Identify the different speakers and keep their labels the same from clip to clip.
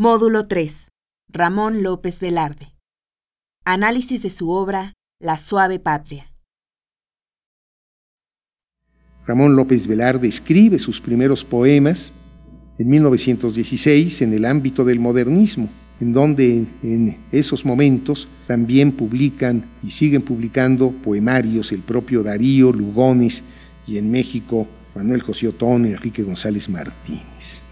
Speaker 1: Módulo 3. Ramón López Velarde. Análisis de su obra La suave patria.
Speaker 2: Ramón López Velarde escribe sus primeros poemas en 1916 en el ámbito del modernismo, en donde en esos momentos también publican y siguen publicando poemarios el propio Darío Lugones y en México Manuel José Otón Enrique González Martínez.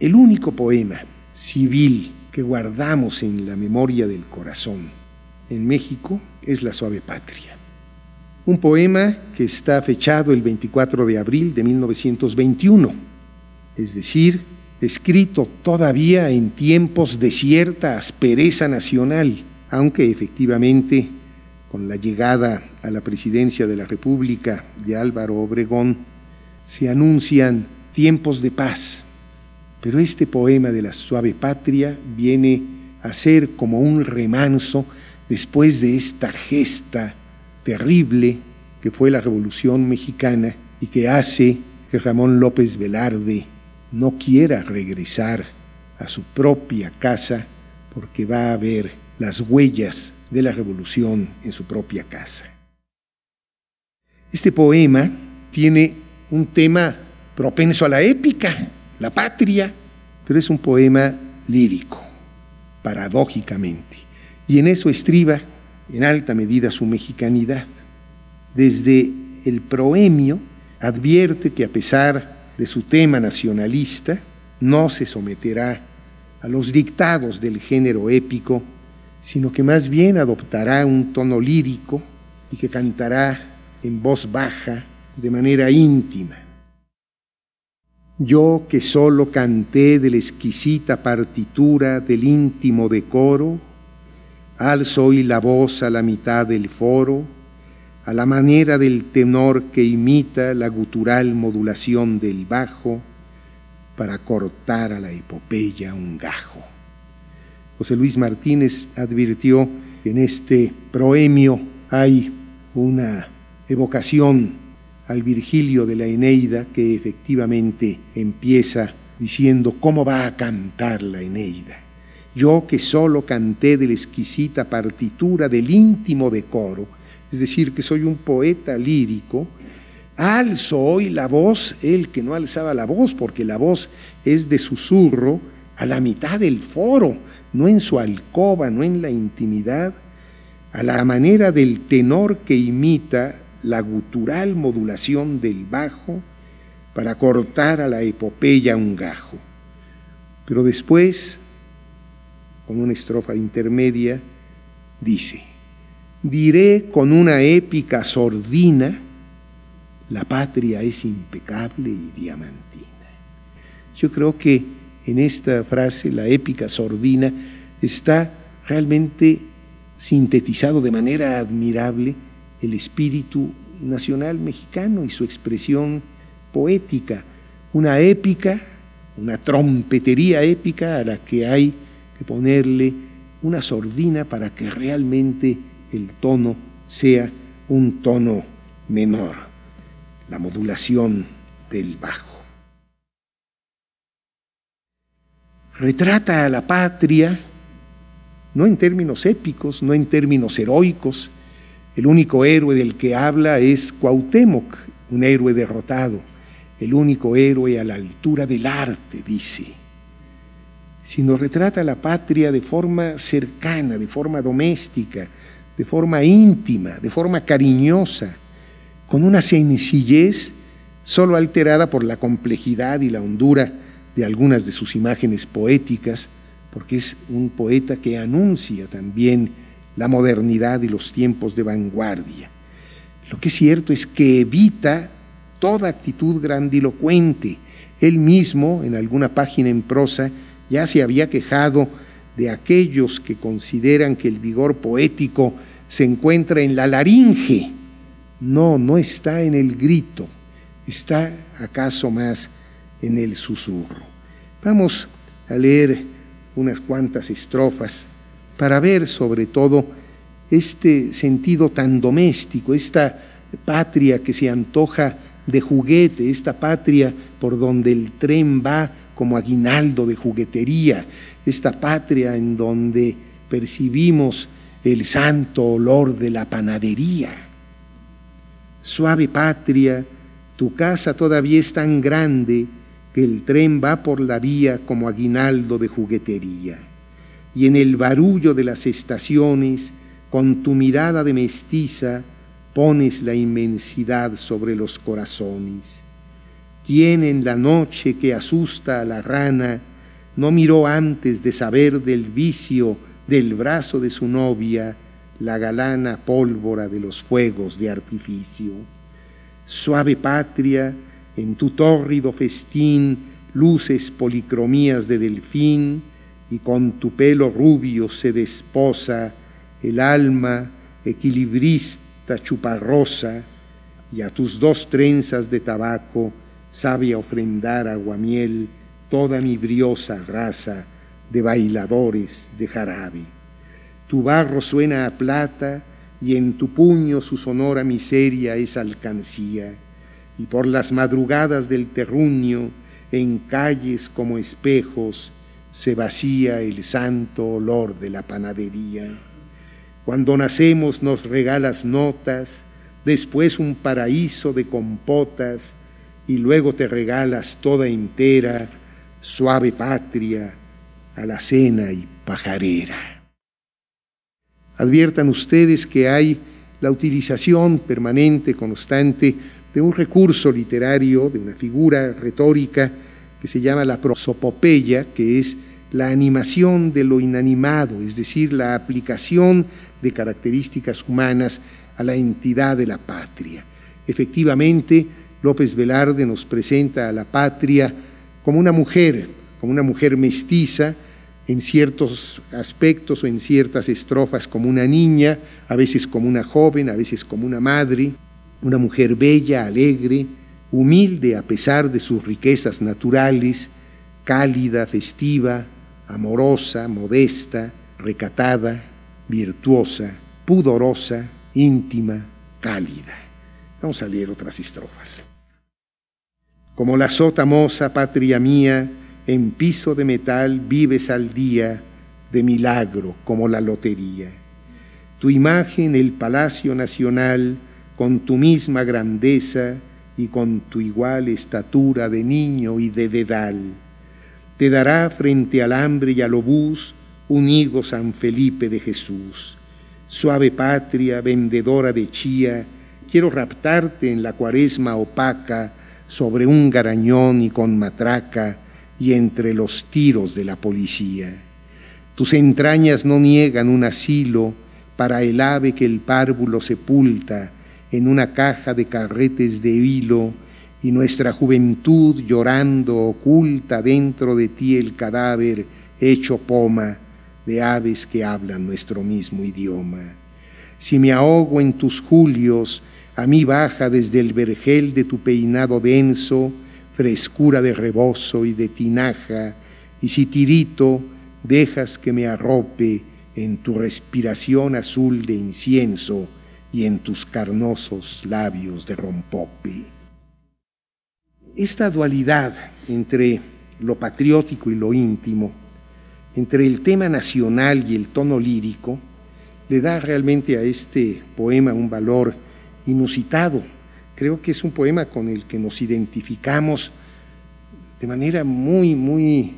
Speaker 2: El único poema civil que guardamos en la memoria del corazón en México es La Suave Patria. Un poema que está fechado el 24 de abril de 1921, es decir, escrito todavía en tiempos de cierta aspereza nacional, aunque efectivamente con la llegada a la presidencia de la República de Álvaro Obregón se anuncian tiempos de paz, pero este poema de la suave patria viene a ser como un remanso después de esta gesta terrible que fue la Revolución Mexicana y que hace que Ramón López Velarde no quiera regresar a su propia casa porque va a ver las huellas de la revolución en su propia casa. Este poema tiene un tema propenso a la épica, la patria, pero es un poema lírico, paradójicamente, y en eso estriba en alta medida su mexicanidad. Desde el proemio advierte que a pesar de su tema nacionalista, no se someterá a los dictados del género épico, sino que más bien adoptará un tono lírico y que cantará en voz baja, de manera íntima. Yo que solo canté de la exquisita partitura del íntimo decoro, alzo hoy la voz a la mitad del foro, a la manera del tenor que imita la gutural modulación del bajo, para cortar a la epopeya un gajo. José Luis Martínez advirtió que en este proemio hay una evocación al Virgilio de la Eneida, que efectivamente empieza diciendo cómo va a cantar la Eneida. Yo que solo canté de la exquisita partitura del íntimo decoro, es decir, que soy un poeta lírico, alzo hoy la voz, él que no alzaba la voz, porque la voz es de susurro, a la mitad del foro, no en su alcoba, no en la intimidad, a la manera del tenor que imita la gutural modulación del bajo para cortar a la epopeya un gajo. Pero después, con una estrofa intermedia, dice, diré con una épica sordina, la patria es impecable y diamantina. Yo creo que en esta frase, la épica sordina, está realmente sintetizado de manera admirable el espíritu nacional mexicano y su expresión poética, una épica, una trompetería épica a la que hay que ponerle una sordina para que realmente el tono sea un tono menor, la modulación del bajo. Retrata a la patria, no en términos épicos, no en términos heroicos, el único héroe del que habla es Cuauhtémoc, un héroe derrotado, el único héroe a la altura del arte, dice. Sino retrata a la patria de forma cercana, de forma doméstica, de forma íntima, de forma cariñosa, con una sencillez solo alterada por la complejidad y la hondura de algunas de sus imágenes poéticas, porque es un poeta que anuncia también la modernidad y los tiempos de vanguardia. Lo que es cierto es que evita toda actitud grandilocuente. Él mismo, en alguna página en prosa, ya se había quejado de aquellos que consideran que el vigor poético se encuentra en la laringe. No, no está en el grito, está acaso más en el susurro. Vamos a leer unas cuantas estrofas para ver sobre todo este sentido tan doméstico, esta patria que se antoja de juguete, esta patria por donde el tren va como aguinaldo de juguetería, esta patria en donde percibimos el santo olor de la panadería. Suave patria, tu casa todavía es tan grande que el tren va por la vía como aguinaldo de juguetería. Y en el barullo de las estaciones, con tu mirada de mestiza, pones la inmensidad sobre los corazones. Tiene la noche que asusta a la rana, no miró antes de saber del vicio del brazo de su novia la galana pólvora de los fuegos de artificio. Suave patria, en tu tórrido festín luces policromías de delfín y con tu pelo rubio se desposa el alma equilibrista chuparrosa y a tus dos trenzas de tabaco sabe ofrendar aguamiel toda mi briosa raza de bailadores de jarabe. Tu barro suena a plata y en tu puño su sonora miseria es alcancía, y por las madrugadas del terruño, en calles como espejos, se vacía el santo olor de la panadería. Cuando nacemos nos regalas notas, después un paraíso de compotas, y luego te regalas toda entera, suave patria, alacena y pajarera. Adviertan ustedes que hay la utilización permanente, constante, de un recurso literario, de una figura retórica que se llama la prosopopeya, que es la animación de lo inanimado, es decir, la aplicación de características humanas a la entidad de la patria. Efectivamente, López Velarde nos presenta a la patria como una mujer, como una mujer mestiza, en ciertos aspectos o en ciertas estrofas como una niña, a veces como una joven, a veces como una madre, una mujer bella, alegre, humilde a pesar de sus riquezas naturales, cálida, festiva, amorosa, modesta, recatada, virtuosa, pudorosa, íntima, cálida. Vamos a leer otras estrofas. Como la sota moza, patria mía, en piso de metal vives al día de milagro como la lotería. Tu imagen, el Palacio Nacional, con tu misma grandeza y con tu igual estatura de niño y de dedal, te dará frente al hambre y al obús un higo San Felipe de Jesús. Suave patria, vendedora de chía, quiero raptarte en la cuaresma opaca sobre un garañón y con matraca, y entre los tiros de la policía. Tus entrañas no niegan un asilo para el ave que el párvulo sepulta en una caja de carretes de hilo y nuestra juventud llorando oculta dentro de ti el cadáver hecho poma de aves que hablan nuestro mismo idioma. Si me ahogo en tus julios, a mí baja desde el vergel de tu peinado denso, frescura de rebozo y de tinaja, y si tirito, dejas que me arrope en tu respiración azul de incienso y en tus carnosos labios de rompope. Esta dualidad entre lo patriótico y lo íntimo, entre el tema nacional y el tono lírico, le da realmente a este poema un valor inusitado Creo que es un poema con el que nos identificamos de manera muy, muy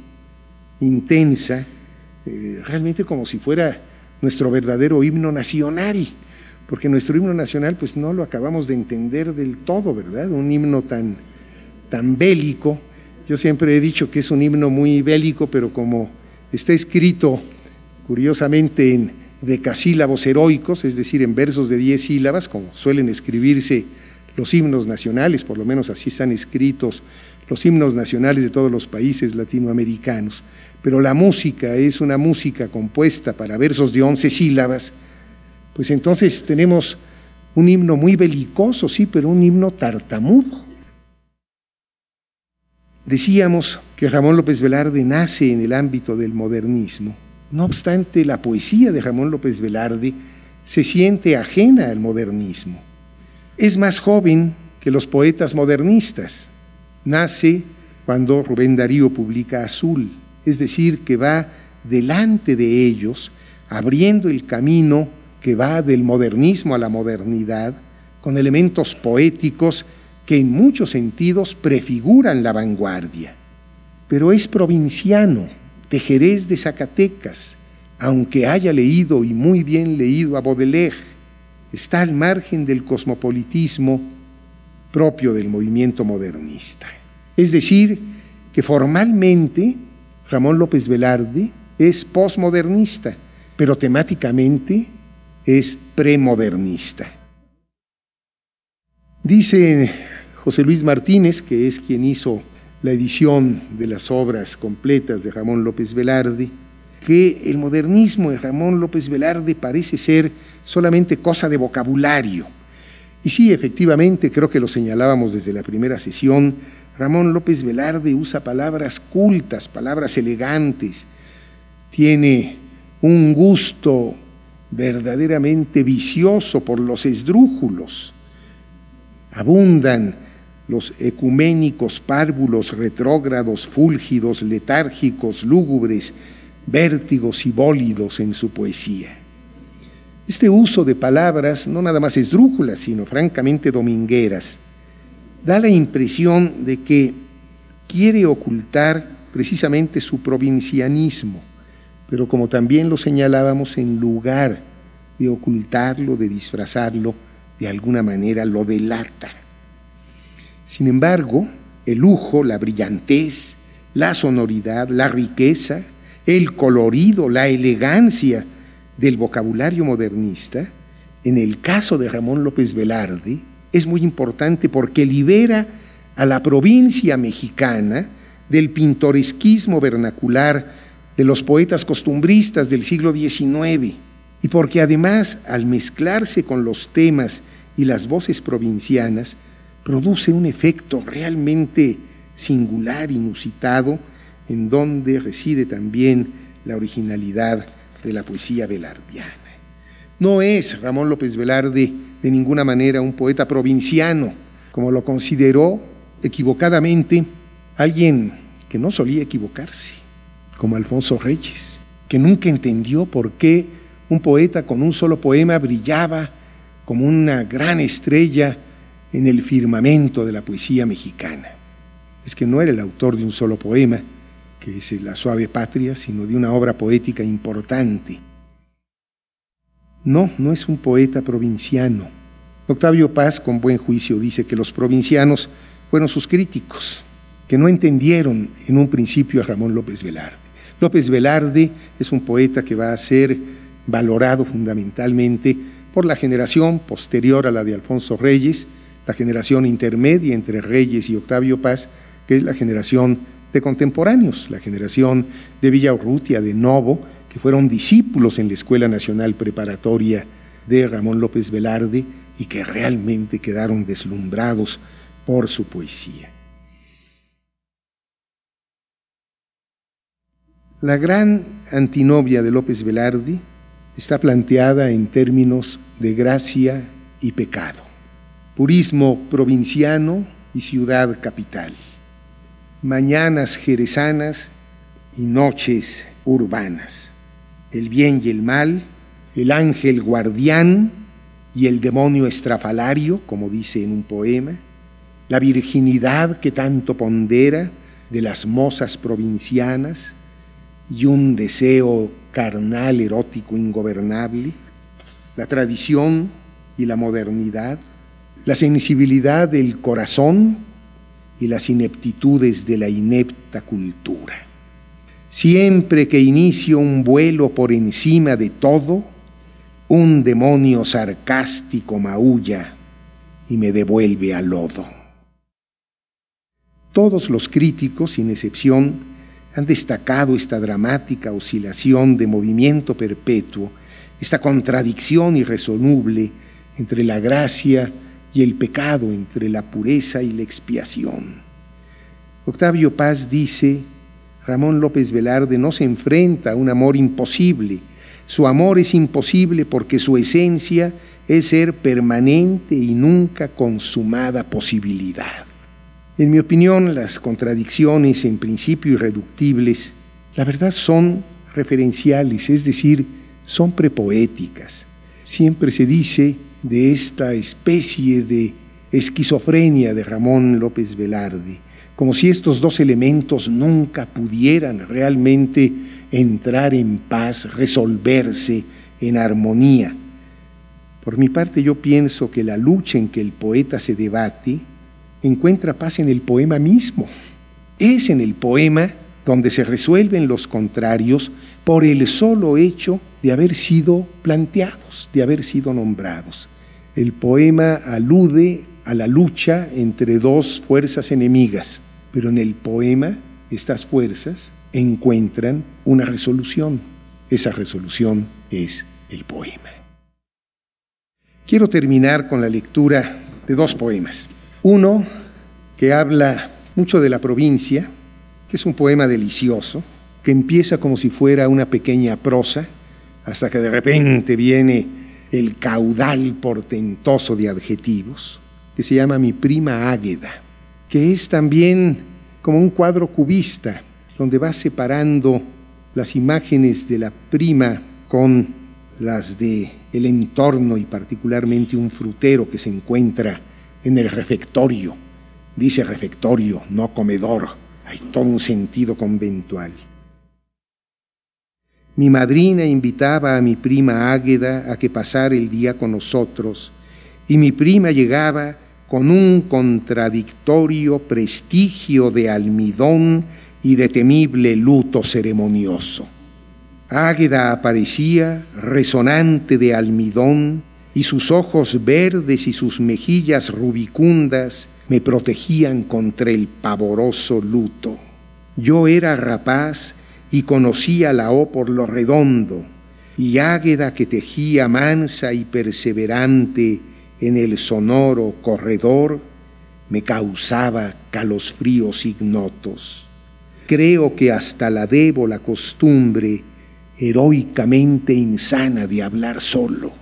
Speaker 2: intensa, eh, realmente como si fuera nuestro verdadero himno nacional, porque nuestro himno nacional pues no lo acabamos de entender del todo, ¿verdad? Un himno tan, tan bélico. Yo siempre he dicho que es un himno muy bélico, pero como está escrito curiosamente en decasílabos heroicos, es decir, en versos de diez sílabas, como suelen escribirse los himnos nacionales, por lo menos así están escritos los himnos nacionales de todos los países latinoamericanos, pero la música es una música compuesta para versos de once sílabas, pues entonces tenemos un himno muy belicoso, sí, pero un himno tartamudo. Decíamos que Ramón López Velarde nace en el ámbito del modernismo. No obstante, la poesía de Ramón López Velarde se siente ajena al modernismo es más joven que los poetas modernistas. Nace cuando Rubén Darío publica Azul, es decir, que va delante de ellos, abriendo el camino que va del modernismo a la modernidad, con elementos poéticos que en muchos sentidos prefiguran la vanguardia. Pero es provinciano, de Jerez de Zacatecas, aunque haya leído y muy bien leído a Baudelaire, está al margen del cosmopolitismo propio del movimiento modernista. Es decir, que formalmente Ramón López Velarde es posmodernista, pero temáticamente es premodernista. Dice José Luis Martínez, que es quien hizo la edición de las obras completas de Ramón López Velarde, que el modernismo de Ramón López Velarde parece ser solamente cosa de vocabulario. Y sí, efectivamente, creo que lo señalábamos desde la primera sesión, Ramón López Velarde usa palabras cultas, palabras elegantes, tiene un gusto verdaderamente vicioso por los esdrújulos. Abundan los ecuménicos párvulos retrógrados, fúlgidos, letárgicos, lúgubres, vértigos y bólidos en su poesía. Este uso de palabras, no nada más esdrújulas, sino francamente domingueras, da la impresión de que quiere ocultar precisamente su provincianismo, pero como también lo señalábamos, en lugar de ocultarlo, de disfrazarlo, de alguna manera lo delata. Sin embargo, el lujo, la brillantez, la sonoridad, la riqueza, el colorido, la elegancia del vocabulario modernista, en el caso de Ramón López Velarde, es muy importante porque libera a la provincia mexicana del pintoresquismo vernacular de los poetas costumbristas del siglo XIX y porque además al mezclarse con los temas y las voces provincianas produce un efecto realmente singular, inusitado, en donde reside también la originalidad de la poesía velardiana. No es Ramón López Velarde de ninguna manera un poeta provinciano, como lo consideró equivocadamente alguien que no solía equivocarse, como Alfonso Reyes, que nunca entendió por qué un poeta con un solo poema brillaba como una gran estrella en el firmamento de la poesía mexicana. Es que no era el autor de un solo poema, que es La suave patria, sino de una obra poética importante no, no es un poeta provinciano. Octavio Paz, con buen juicio, dice que los provincianos fueron sus críticos, que no entendieron en un principio a Ramón López Velarde. López Velarde es un poeta que va a ser valorado fundamentalmente por la generación posterior a la de Alfonso Reyes, la generación intermedia entre Reyes y Octavio Paz, que es la generación de contemporáneos, la generación de Villaurrutia, de Novo, que fueron discípulos en la Escuela Nacional Preparatoria de Ramón López Velarde y que realmente quedaron deslumbrados por su poesía. La gran antinovia de López Velarde está planteada en términos de gracia y pecado, purismo provinciano y ciudad capital, mañanas jerezanas y noches urbanas. El bien y el mal, el ángel guardián y el demonio estrafalario, como dice en un poema, la virginidad que tanto pondera de las mozas provincianas y un deseo carnal erótico ingobernable, la tradición y la modernidad, la sensibilidad del corazón y las ineptitudes de la inepta cultura. Siempre que inicio un vuelo por encima de todo, un demonio sarcástico maulla y me devuelve al lodo. Todos los críticos, sin excepción, han destacado esta dramática oscilación de movimiento perpetuo, esta contradicción irresoluble entre la gracia y el pecado, entre la pureza y la expiación. Octavio Paz dice, Ramón López Velarde no se enfrenta a un amor imposible. Su amor es imposible porque su esencia es ser permanente y nunca consumada posibilidad. En mi opinión, las contradicciones en principio irreductibles, la verdad son referenciales, es decir, son prepoéticas. Siempre se dice de esta especie de esquizofrenia de Ramón López Velarde, como si estos dos elementos nunca pudieran realmente entrar en paz, resolverse en armonía. Por mi parte yo pienso que la lucha en que el poeta se debate encuentra paz en el poema mismo. Es en el poema donde se resuelven los contrarios por el solo hecho de haber sido planteados, de haber sido nombrados. El poema alude a la lucha entre dos fuerzas enemigas, pero en el poema estas fuerzas encuentran una resolución. Esa resolución es el poema. Quiero terminar con la lectura de dos poemas. Uno que habla mucho de la provincia, que es un poema delicioso, que empieza como si fuera una pequeña prosa, hasta que de repente viene el caudal portentoso de adjetivos, que se llama Mi prima Águeda, que es también como un cuadro cubista, donde va separando las imágenes de la prima con las de el entorno y particularmente un frutero que se encuentra en el refectorio. Dice refectorio, no comedor. Hay todo un sentido conventual. Mi madrina invitaba a mi prima Águeda a que pasara el día con nosotros y mi prima llegaba con un contradictorio prestigio de almidón y de temible luto ceremonioso. Águeda aparecía resonante de almidón, y sus ojos verdes y sus mejillas rubicundas me protegían contra el pavoroso luto. Yo era rapaz y conocía la O por lo redondo, y Águeda que tejía mansa y perseverante en el sonoro corredor, me causaba calosfríos ignotos. Creo que hasta la debo la costumbre heroicamente insana de hablar solo.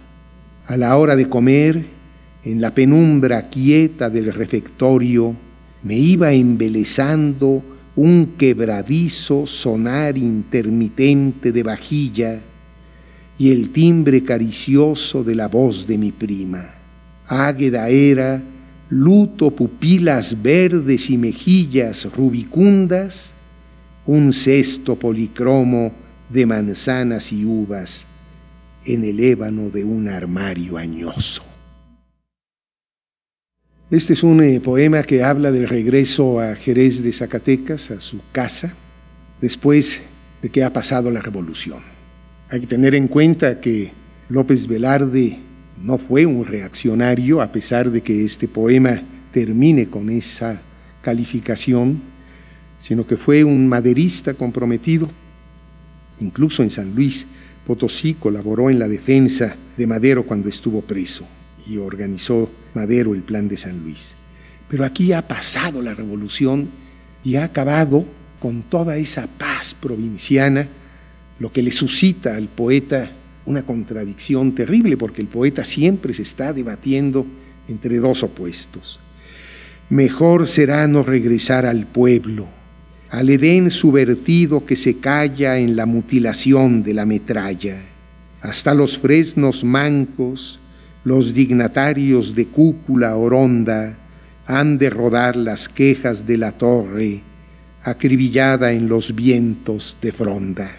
Speaker 2: A la hora de comer, en la penumbra quieta del refectorio, me iba embelezando un quebradizo sonar intermitente de vajilla y el timbre caricioso de la voz de mi prima. Águeda era, luto pupilas verdes y mejillas rubicundas, un cesto policromo de manzanas y uvas en el ébano de un armario añoso. Este es un eh, poema que habla del regreso a Jerez de Zacatecas, a su casa, después de que ha pasado la revolución. Hay que tener en cuenta que López Velarde no fue un reaccionario, a pesar de que este poema termine con esa calificación, sino que fue un maderista comprometido Incluso en San Luis Potosí colaboró en la defensa de Madero cuando estuvo preso y organizó Madero el plan de San Luis. Pero aquí ha pasado la revolución y ha acabado con toda esa paz provinciana, lo que le suscita al poeta una contradicción terrible, porque el poeta siempre se está debatiendo entre dos opuestos. Mejor será no regresar al pueblo, al Edén subvertido que se calla en la mutilación de la metralla. Hasta los fresnos mancos, los dignatarios de cúpula oronda, han de rodar las quejas de la torre, acribillada en los vientos de fronda.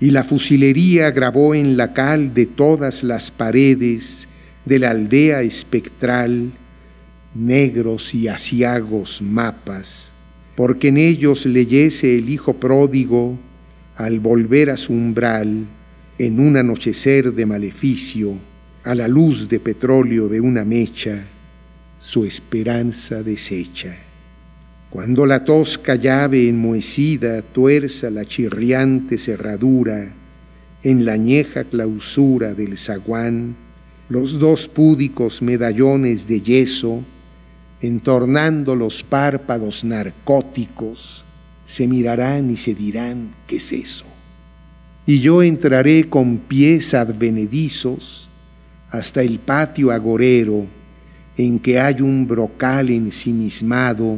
Speaker 2: Y la fusilería grabó en la cal de todas las paredes de la aldea espectral negros y asiagos mapas porque en ellos leyese el Hijo pródigo al volver a su umbral en un anochecer de maleficio, a la luz de petróleo de una mecha, su esperanza deshecha. Cuando la tosca llave enmohecida tuerza la chirriante cerradura, en la añeja clausura del zaguán, los dos púdicos medallones de yeso entornando los párpados narcóticos, se mirarán y se dirán, ¿qué es eso? Y yo entraré con pies advenedizos hasta el patio agorero en que hay un brocal ensimismado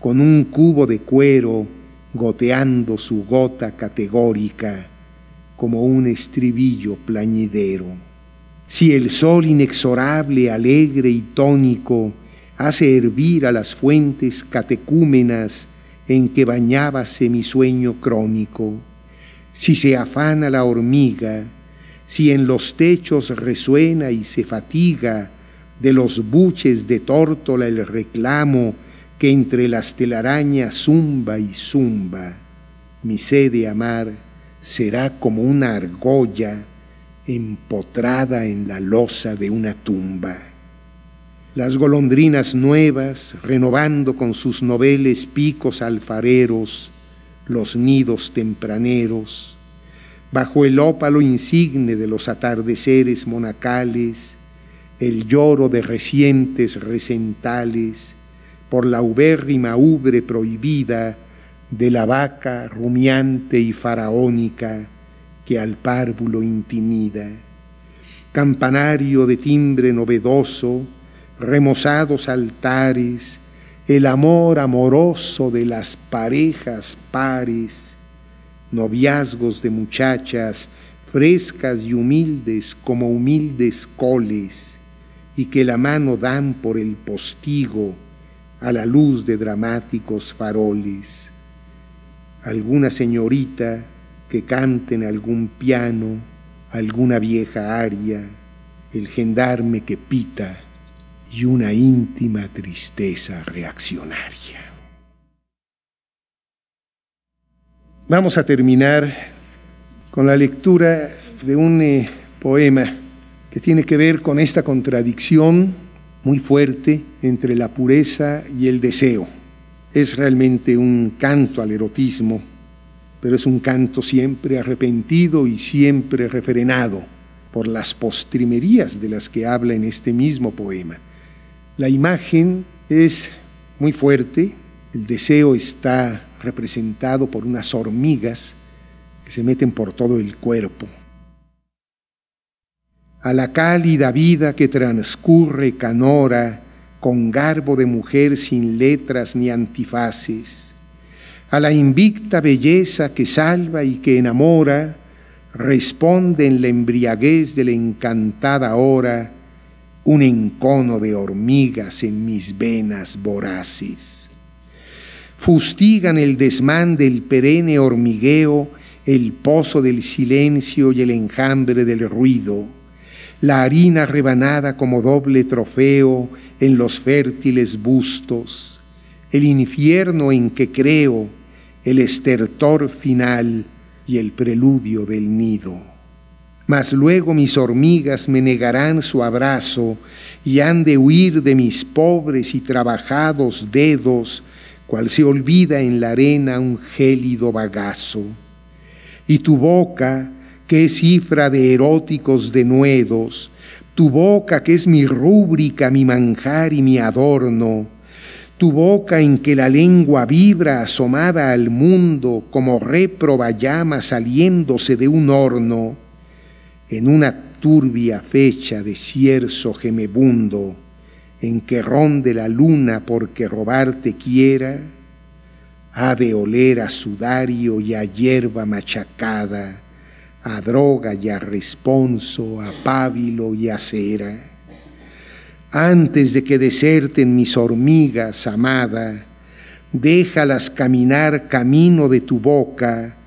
Speaker 2: con un cubo de cuero goteando su gota categórica como un estribillo plañidero. Si el sol inexorable, alegre y tónico hace hervir a las fuentes catecúmenas en que bañábase mi sueño crónico, si se afana la hormiga, si en los techos resuena y se fatiga de los buches de tórtola el reclamo que entre las telarañas zumba y zumba, mi sed de amar será como una argolla empotrada en la losa de una tumba. Las golondrinas nuevas, renovando con sus noveles picos alfareros, los nidos tempraneros, bajo el ópalo insigne de los atardeceres monacales, el lloro de recientes recentales, por la ubérrima ubre prohibida de la vaca rumiante y faraónica que al párvulo intimida. Campanario de timbre novedoso, remozados altares, el amor amoroso de las parejas pares, noviazgos de muchachas frescas y humildes como humildes coles, y que la mano dan por el postigo a la luz de dramáticos faroles. Alguna señorita que cante en algún piano, alguna vieja aria, el gendarme que pita y una íntima tristeza reaccionaria. Vamos a terminar con la lectura de un eh, poema que tiene que ver con esta contradicción muy fuerte entre la pureza y el deseo. Es realmente un canto al erotismo, pero es un canto siempre arrepentido y siempre refrenado por las postrimerías de las que habla en este mismo poema. La imagen es muy fuerte, el deseo está representado por unas hormigas que se meten por todo el cuerpo. A la cálida vida que transcurre canora con garbo de mujer sin letras ni antifaces, a la invicta belleza que salva y que enamora, responde en la embriaguez de la encantada hora un encono de hormigas en mis venas voraces. Fustigan el desmán del perenne hormigueo, el pozo del silencio y el enjambre del ruido, la harina rebanada como doble trofeo en los fértiles bustos, el infierno en que creo, el estertor final y el preludio del nido mas luego mis hormigas me negarán su abrazo y han de huir de mis pobres y trabajados dedos, cual se olvida en la arena un gélido bagazo. Y tu boca, que es cifra de eróticos denuedos, tu boca que es mi rúbrica, mi manjar y mi adorno, tu boca en que la lengua vibra asomada al mundo como réproba llama saliéndose de un horno, en una turbia fecha de cierzo gemebundo, en que ronde la luna porque robarte quiera, ha de oler a sudario y a hierba machacada, a droga y a responso, a pábilo y a cera. Antes de que deserten mis hormigas, amada, déjalas caminar camino de tu boca,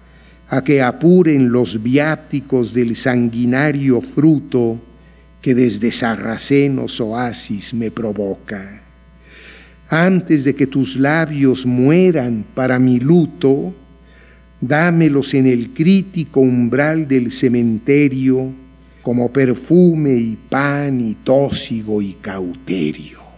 Speaker 2: a que apuren los viáticos del sanguinario fruto que desde sarracenos oasis me provoca. Antes de que tus labios mueran para mi luto, dámelos en el crítico umbral del cementerio como perfume y pan y tósigo y cauterio.